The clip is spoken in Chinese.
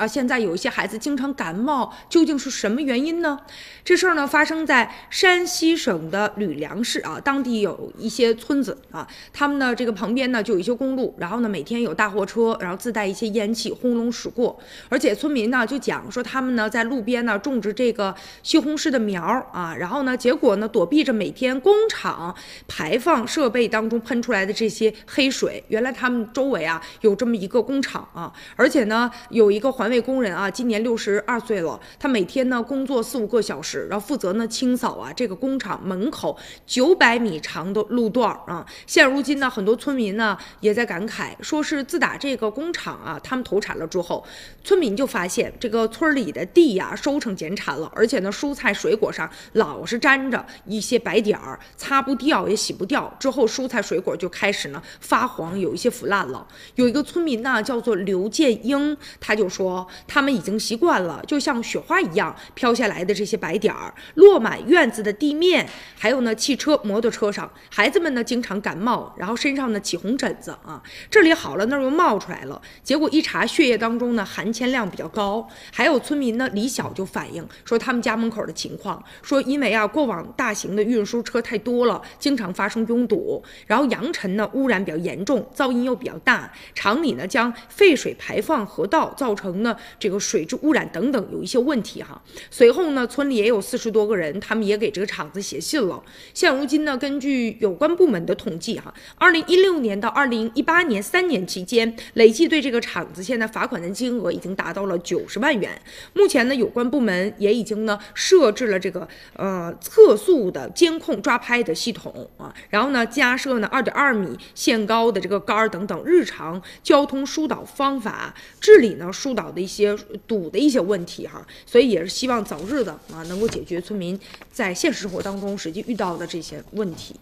啊，现在有一些孩子经常感冒，究竟是什么原因呢？这事儿呢发生在山西省的吕梁市啊，当地有一些村子啊，他们呢这个旁边呢就有一些公路，然后呢每天有大货车，然后自带一些烟气轰隆驶过，而且村民呢就讲说他们呢在路边呢种植这个西红柿的苗啊，然后呢结果呢躲避着每天工厂排放设备当中喷出来的这些黑水，原来他们周围啊有这么一个工厂啊，而且呢有一个环卫工人啊，今年六十二岁了，他每天呢工作四五个小时，然后负责呢清扫啊这个工厂门口九百米长的路段啊。现如今呢，很多村民呢也在感慨，说是自打这个工厂啊他们投产了之后，村民就发现这个村里的地呀收成减产了，而且呢蔬菜水果上老是沾着一些白点儿，擦不掉也洗不掉，之后蔬菜水果就开始呢发黄，有一些腐烂了。有一个村民呢叫做刘建英，他就说他们已经习惯了，就像雪花一样飘下来的这些白点儿，落满院子的地面，还有呢汽车、摩托车上，孩子们呢经常感冒，然后身上呢起红疹子啊，这里好了那儿又冒出来了，结果一查血液当中呢含铅量比较高，还有村民呢李晓就反映说他们家门口的情况，说因为啊过往大型的运输车太多了，经常发生拥堵，然后扬尘呢污染比较严重，噪音又比较大，厂里呢将废水排放河道，造成呢这个水质污染等等有一些问题哈。随后呢村里也有四十多个人，他们也给这个厂子写信了。现如今呢根据有关部门的统计哈，二零一六年到二零一八年三年期间，累计对这个厂子现在罚款的金额已经达到了九十万元。目前呢有关部门也已经呢设置了这个呃测速的监控抓拍的系统啊，然后呢加设呢二点二米限高的这个杆儿等等日常交通疏导方法，治理呢疏导的一些堵的一些问题哈。所以也是希望早日的啊能够解决村民在现实生活当中实际遇到的这些问题。